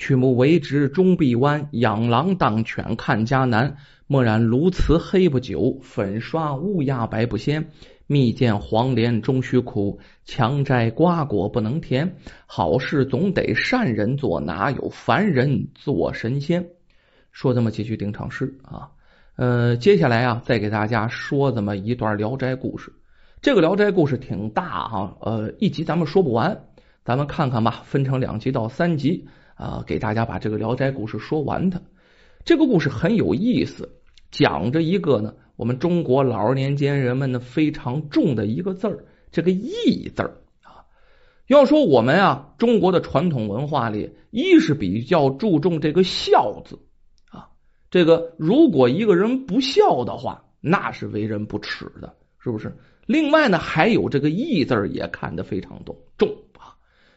曲目为直终必弯，养狼当犬看家难。墨染鸬鹚黑不久，粉刷乌鸦白不鲜。蜜饯黄连终须苦，强摘瓜果不能甜。好事总得善人做，哪有凡人做神仙？说这么几句定场诗啊，呃，接下来啊，再给大家说这么一段《聊斋》故事。这个《聊斋》故事挺大哈，呃，一集咱们说不完，咱们看看吧，分成两集到三集啊，给大家把这个《聊斋》故事说完它。这个故事很有意思。讲着一个呢，我们中国老年间人们呢非常重的一个字儿，这个义字儿啊。要说我们啊，中国的传统文化里，一是比较注重这个孝字啊，这个如果一个人不孝的话，那是为人不耻的，是不是？另外呢，还有这个义字儿也看得非常重重。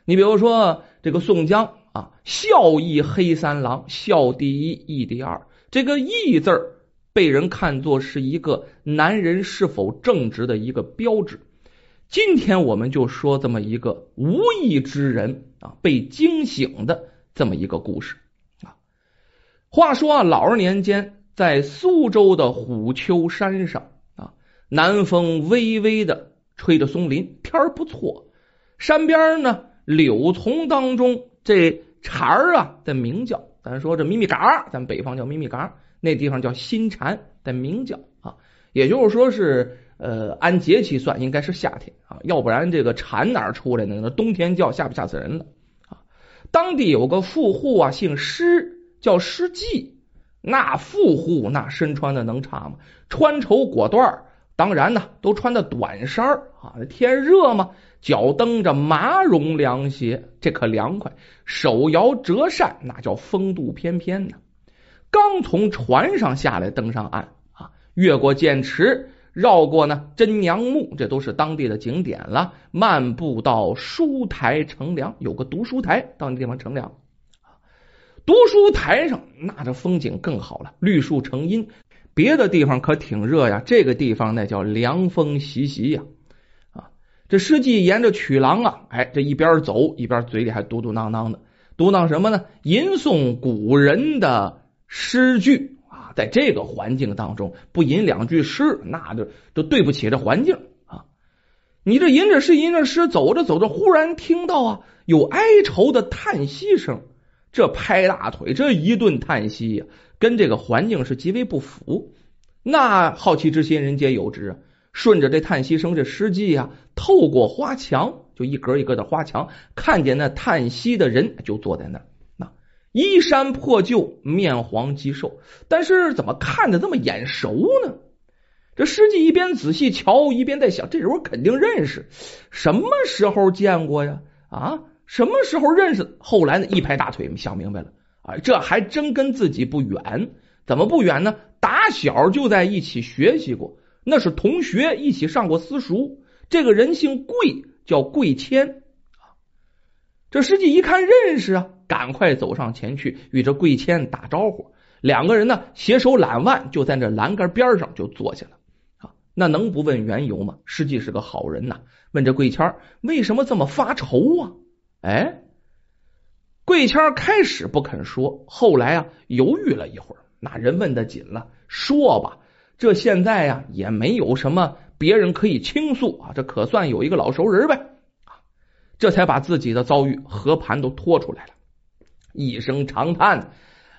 你比如说这个宋江啊，孝义黑三郎，孝第一，义第二，这个义字儿。被人看作是一个男人是否正直的一个标志。今天我们就说这么一个无义之人啊，被惊醒的这么一个故事啊。话说啊，老二年间，在苏州的虎丘山上啊，南风微微的吹着松林，天儿不错。山边呢，柳丛当中，这蝉儿啊在鸣叫。咱说这咪咪嘎，咱北方叫咪咪嘎。那地方叫新蝉在鸣叫啊，也就是说是呃按节气算应该是夏天啊，要不然这个蝉哪出来呢？那冬天叫吓不吓死人了啊！当地有个富户啊，姓施，叫施季。那富户那身穿的能差吗？穿绸裹缎，当然呢都穿的短衫啊。天热嘛，脚蹬着麻绒凉鞋，这可凉快。手摇折扇，那叫风度翩翩呢。刚从船上下来，登上岸啊，越过涧池，绕过呢真娘墓，这都是当地的景点了。漫步到书台乘凉，有个读书台，到那地方乘凉。读书台上那这风景更好了，绿树成荫。别的地方可挺热呀，这个地方那叫凉风习习呀。啊，这诗记沿着曲廊啊，哎，这一边走一边嘴里还嘟嘟囔囔的，嘟囔什么呢？吟诵古人的。诗句啊，在这个环境当中，不吟两句诗，那就就对不起这环境啊！你这吟着诗，吟着诗，走着走着，忽然听到啊，有哀愁的叹息声，这拍大腿，这一顿叹息呀，跟这个环境是极为不符。那好奇之心，人皆有之啊！顺着这叹息声，这诗迹啊，透过花墙，就一格一格的花墙，看见那叹息的人就坐在那儿。衣衫破旧，面黄肌瘦，但是怎么看着这么眼熟呢？这师记一边仔细瞧，一边在想：这人我肯定认识，什么时候见过呀？啊，什么时候认识？后来呢，一拍大腿，想明白了，啊，这还真跟自己不远。怎么不远呢？打小就在一起学习过，那是同学，一起上过私塾。这个人姓桂，叫桂谦。这师弟一看认识啊。赶快走上前去与这桂谦打招呼，两个人呢携手揽腕，就在这栏杆边上就坐下了啊。那能不问缘由吗？师弟是个好人呐，问这桂谦为什么这么发愁啊？哎，桂谦开始不肯说，后来啊犹豫了一会儿，那人问的紧了，说吧，这现在呀也没有什么别人可以倾诉啊，这可算有一个老熟人呗，这才把自己的遭遇和盘都拖出来了。一声长叹，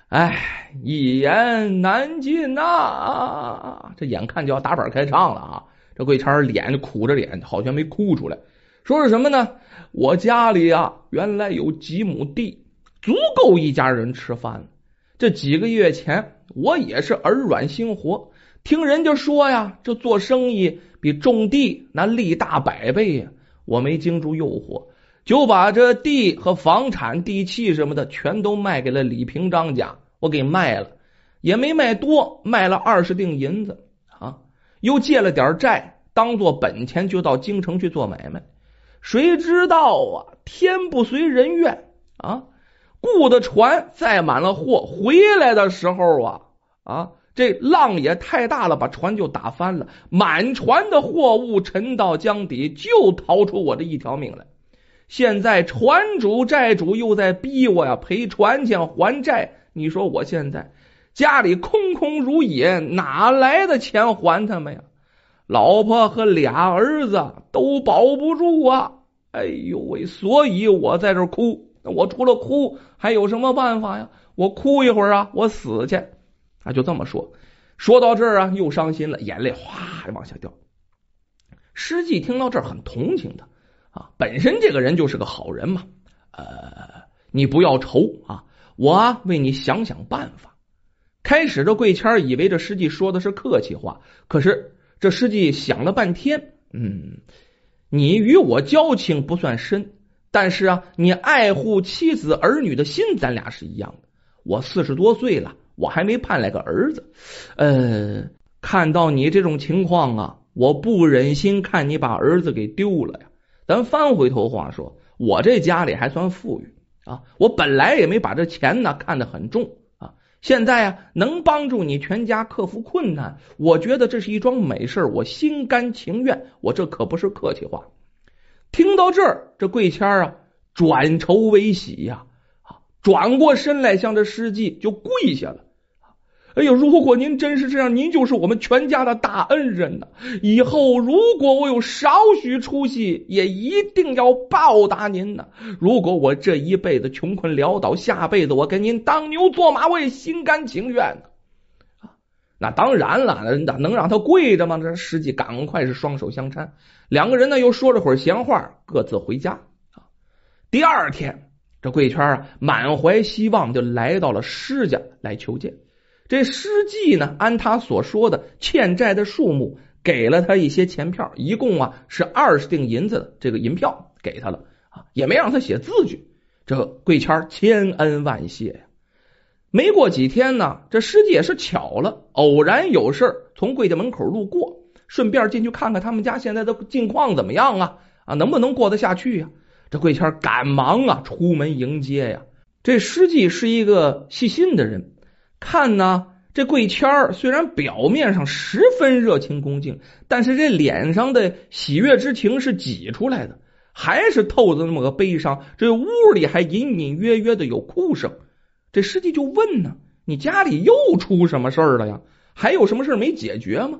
哎，一言难尽呐！这眼看就要打板开唱了啊！这桂谦脸苦着脸，好像没哭出来。说是什么呢？我家里啊，原来有几亩地，足够一家人吃饭。这几个月前，我也是耳软心活，听人家说呀，这做生意比种地那利大百倍呀。我没经住诱惑。就把这地和房产、地契什么的全都卖给了李平章家，我给卖了，也没卖多，卖了二十锭银子啊，又借了点债，当做本钱，就到京城去做买卖。谁知道啊，天不随人愿啊，雇的船载满了货，回来的时候啊啊，这浪也太大了，把船就打翻了，满船的货物沉到江底，就逃出我这一条命来。现在船主债主又在逼我呀赔船钱还债，你说我现在家里空空如也，哪来的钱还他们呀？老婆和俩儿子都保不住啊！哎呦喂，所以我在这哭。我除了哭还有什么办法呀？我哭一会儿啊，我死去啊！就这么说。说到这儿啊，又伤心了，眼泪哗往下掉。诗记听到这儿很同情他啊，本身这个人就是个好人嘛。呃，你不要愁啊，我为你想想办法。开始这贵谦以为这诗记说的是客气话，可是这诗记想了半天，嗯，你与我交情不算深。但是啊，你爱护妻子儿女的心，咱俩是一样的。我四十多岁了，我还没盼来个儿子。呃，看到你这种情况啊，我不忍心看你把儿子给丢了呀。咱翻回头话说，我这家里还算富裕啊，我本来也没把这钱呢看得很重。现在啊，能帮助你全家克服困难，我觉得这是一桩美事，我心甘情愿。我这可不是客气话。听到这儿，这桂谦啊，转愁为喜呀，啊，转过身来向这诗记就跪下了。哎呦，如果您真是这样，您就是我们全家的大恩人呢！以后如果我有少许出息，也一定要报答您呢。如果我这一辈子穷困潦倒，下辈子我跟您当牛做马，我也心甘情愿呢。啊。那当然了，那能让他跪着吗？这诗记赶快是双手相搀。两个人呢，又说了会儿闲话，各自回家。啊，第二天，这贵圈啊，满怀希望就来到了施家来求见。这施记呢，按他所说的欠债的数目，给了他一些钱票，一共啊是二十锭银子这个银票给他了啊，也没让他写字据。这贵谦千恩万谢呀。没过几天呢，这施记也是巧了，偶然有事从贵家门口路过。顺便进去看看他们家现在的境况怎么样啊？啊，能不能过得下去呀？这贵谦赶忙啊出门迎接呀。这施记是一个细心的人，看呢，这贵谦儿虽然表面上十分热情恭敬，但是这脸上的喜悦之情是挤出来的，还是透着那么个悲伤。这屋里还隐隐约约的有哭声。这师弟就问呢：“你家里又出什么事儿了呀？还有什么事没解决吗？”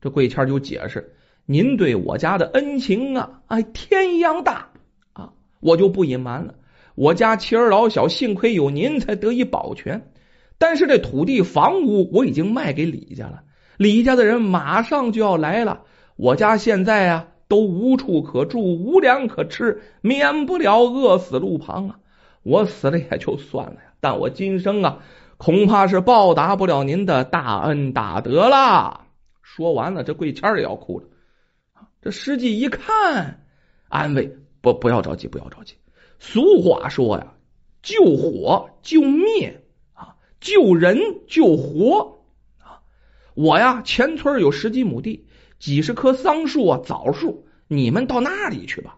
这贵谦就解释：“您对我家的恩情啊，哎，天一样大啊！我就不隐瞒了，我家妻儿老小，幸亏有您才得以保全。但是这土地房屋我已经卖给李家了，李家的人马上就要来了，我家现在啊都无处可住，无粮可吃，免不了饿死路旁啊！我死了也就算了呀，但我今生啊，恐怕是报答不了您的大恩大德了。”说完了，这贵谦也要哭了。这师弟一看，安慰不不要着急，不要着急。俗话说呀，救火救灭，救人救活啊。我呀，前村有十几亩地，几十棵桑树啊，枣树，你们到那里去吧。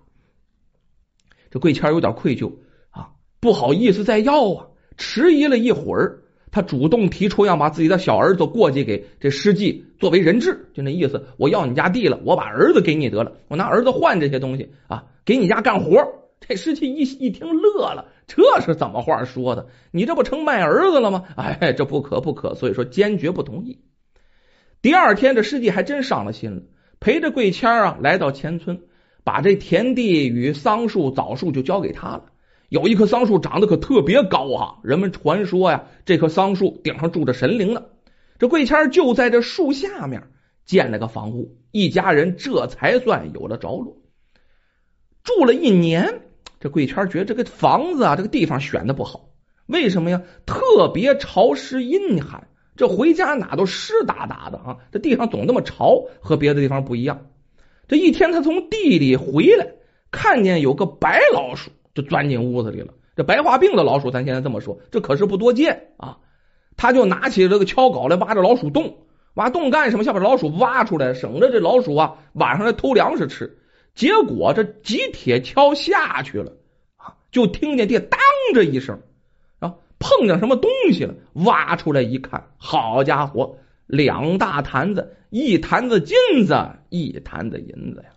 这贵谦有点愧疚啊，不好意思再要啊，迟疑了一会儿。他主动提出要把自己的小儿子过继给这施记作为人质，就那意思。我要你家地了，我把儿子给你得了，我拿儿子换这些东西啊，给你家干活。这师弟一一听乐了，这是怎么话说的？你这不成卖儿子了吗？哎，这不可不可，所以说坚决不同意。第二天，这师弟还真上了心了，陪着贵谦啊来到前村，把这田地与桑树、枣树就交给他了。有一棵桑树长得可特别高啊！人们传说呀，这棵桑树顶上住着神灵呢。这贵谦就在这树下面建了个房屋，一家人这才算有了着落。住了一年，这贵圈觉得这个房子啊，这个地方选的不好。为什么呀？特别潮湿阴寒，这回家哪都湿哒哒的啊！这地上总那么潮，和别的地方不一样。这一天，他从地里回来，看见有个白老鼠。就钻进屋子里了。这白化病的老鼠，咱现在这么说，这可是不多见啊。他就拿起这个锹镐来挖这老鼠洞，挖洞干什么？想把老鼠挖出来，省着这老鼠啊晚上来偷粮食吃。结果这几铁锹下去了啊，就听见地当着一声啊，碰见什么东西了。挖出来一看，好家伙，两大坛子，一坛子金子，一坛子银子呀。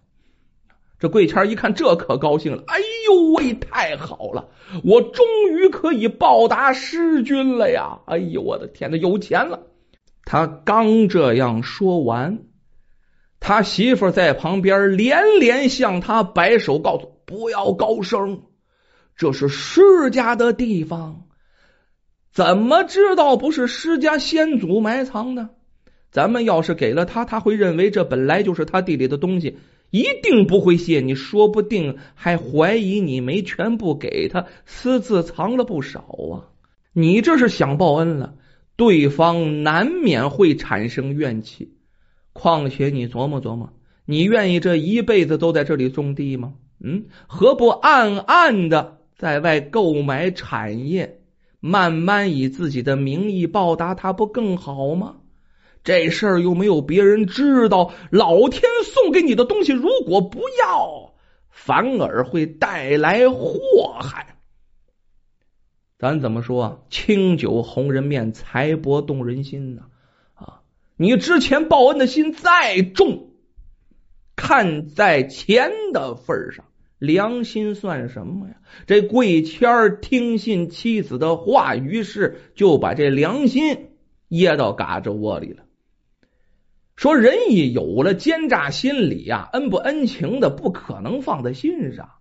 这桂谦一看，这可高兴了。哎呦喂，太好了，我终于可以报答师君了呀！哎呦，我的天呐，有钱了！他刚这样说完，他媳妇在旁边连连向他摆手，告诉不要高声，这是施家的地方，怎么知道不是施家先祖埋藏的？咱们要是给了他，他会认为这本来就是他地里的东西。一定不会谢你，说不定还怀疑你没全部给他，私自藏了不少啊！你这是想报恩了，对方难免会产生怨气。况且你琢磨琢磨，你愿意这一辈子都在这里种地吗？嗯，何不暗暗的在外购买产业，慢慢以自己的名义报答他，不更好吗？这事儿又没有别人知道，老天送给你的东西，如果不要，反而会带来祸害。咱怎么说？清酒红人面，财帛动人心呐！啊，你之前报恩的心再重，看在钱的份上，良心算什么呀？这贵谦听信妻子的话，于是就把这良心掖到嘎吱窝里了。说人一有了奸诈心理呀，恩不恩情的不可能放在心上。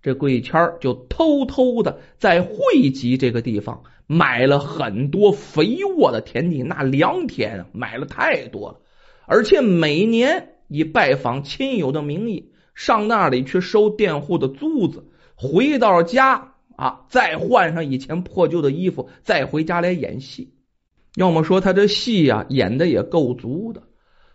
这贵谦就偷偷的在汇集这个地方买了很多肥沃的田地，那良田买了太多了，而且每年以拜访亲友的名义上那里去收佃户的租子，回到家啊再换上以前破旧的衣服，再回家来演戏。要么说他这戏呀演的也够足的。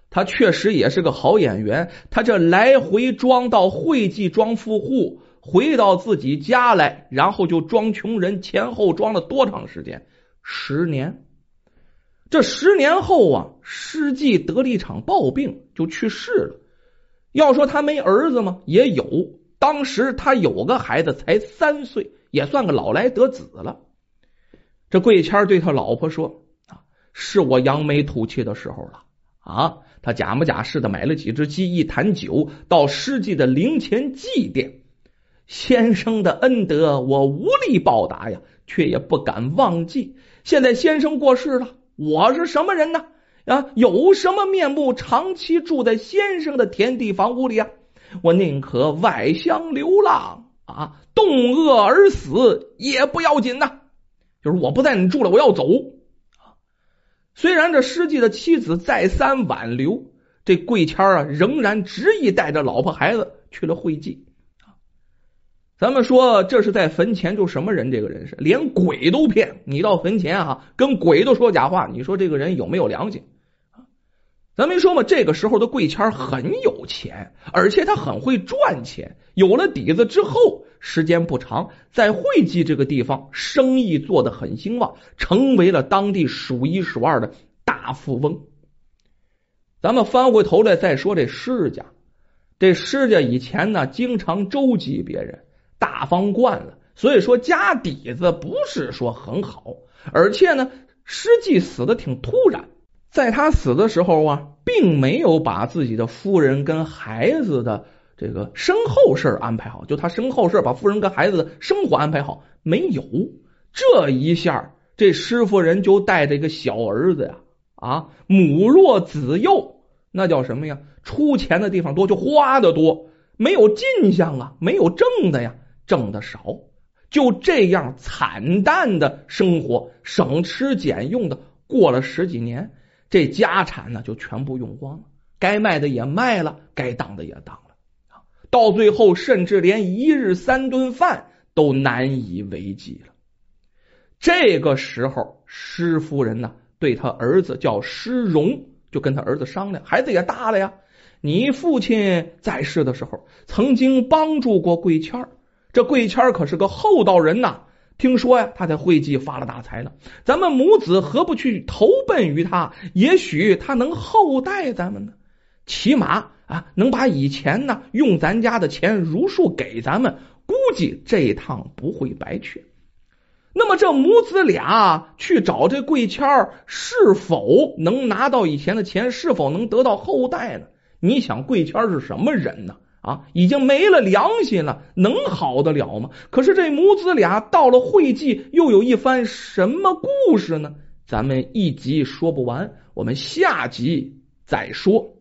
他确实也是个好演员，他这来回装到会计装富户，回到自己家来，然后就装穷人，前后装了多长时间？十年。这十年后啊，施季得了一场暴病，就去世了。要说他没儿子吗？也有。当时他有个孩子，才三岁，也算个老来得子了。这贵谦对他老婆说：“啊，是我扬眉吐气的时候了啊。”他假模假式的买了几只鸡，一坛酒，到施祭的灵前祭奠先生的恩德，我无力报答呀，却也不敢忘记。现在先生过世了，我是什么人呢？啊，有什么面目长期住在先生的田地房屋里啊？我宁可外乡流浪啊，冻饿而死也不要紧呐。就是我不在你住了，我要走。虽然这施季的妻子再三挽留，这贵谦啊仍然执意带着老婆孩子去了会稽。咱们说这是在坟前就什么人？这个人是连鬼都骗。你到坟前啊，跟鬼都说假话，你说这个人有没有良心？咱没说嘛，这个时候的贵谦很有钱，而且他很会赚钱。有了底子之后，时间不长，在会稽这个地方生意做得很兴旺，成为了当地数一数二的大富翁。咱们翻回头来再说这施家，这施家以前呢经常周济别人，大方惯了，所以说家底子不是说很好，而且呢施季死的挺突然。在他死的时候啊，并没有把自己的夫人跟孩子的这个身后事安排好，就他身后事把夫人跟孩子的生活安排好没有？这一下，这施夫人就带着一个小儿子呀，啊，母弱子幼，那叫什么呀？出钱的地方多，就花的多，没有进项啊，没有挣的呀，挣的少，就这样惨淡的生活，省吃俭用的过了十几年。这家产呢，就全部用光了，该卖的也卖了，该当的也当了，到最后甚至连一日三顿饭都难以为继了。这个时候，施夫人呢，对他儿子叫施荣，就跟他儿子商量，孩子也大了呀，你父亲在世的时候曾经帮助过贵谦这贵谦可是个厚道人呐。听说呀，他在会稽发了大财了。咱们母子何不去投奔于他？也许他能厚待咱们呢。起码啊，能把以前呢用咱家的钱如数给咱们。估计这一趟不会白去。那么这母子俩去找这贵谦儿，是否能拿到以前的钱？是否能得到后代呢？你想贵谦儿是什么人呢？啊，已经没了良心了，能好得了吗？可是这母子俩到了会稽，又有一番什么故事呢？咱们一集说不完，我们下集再说。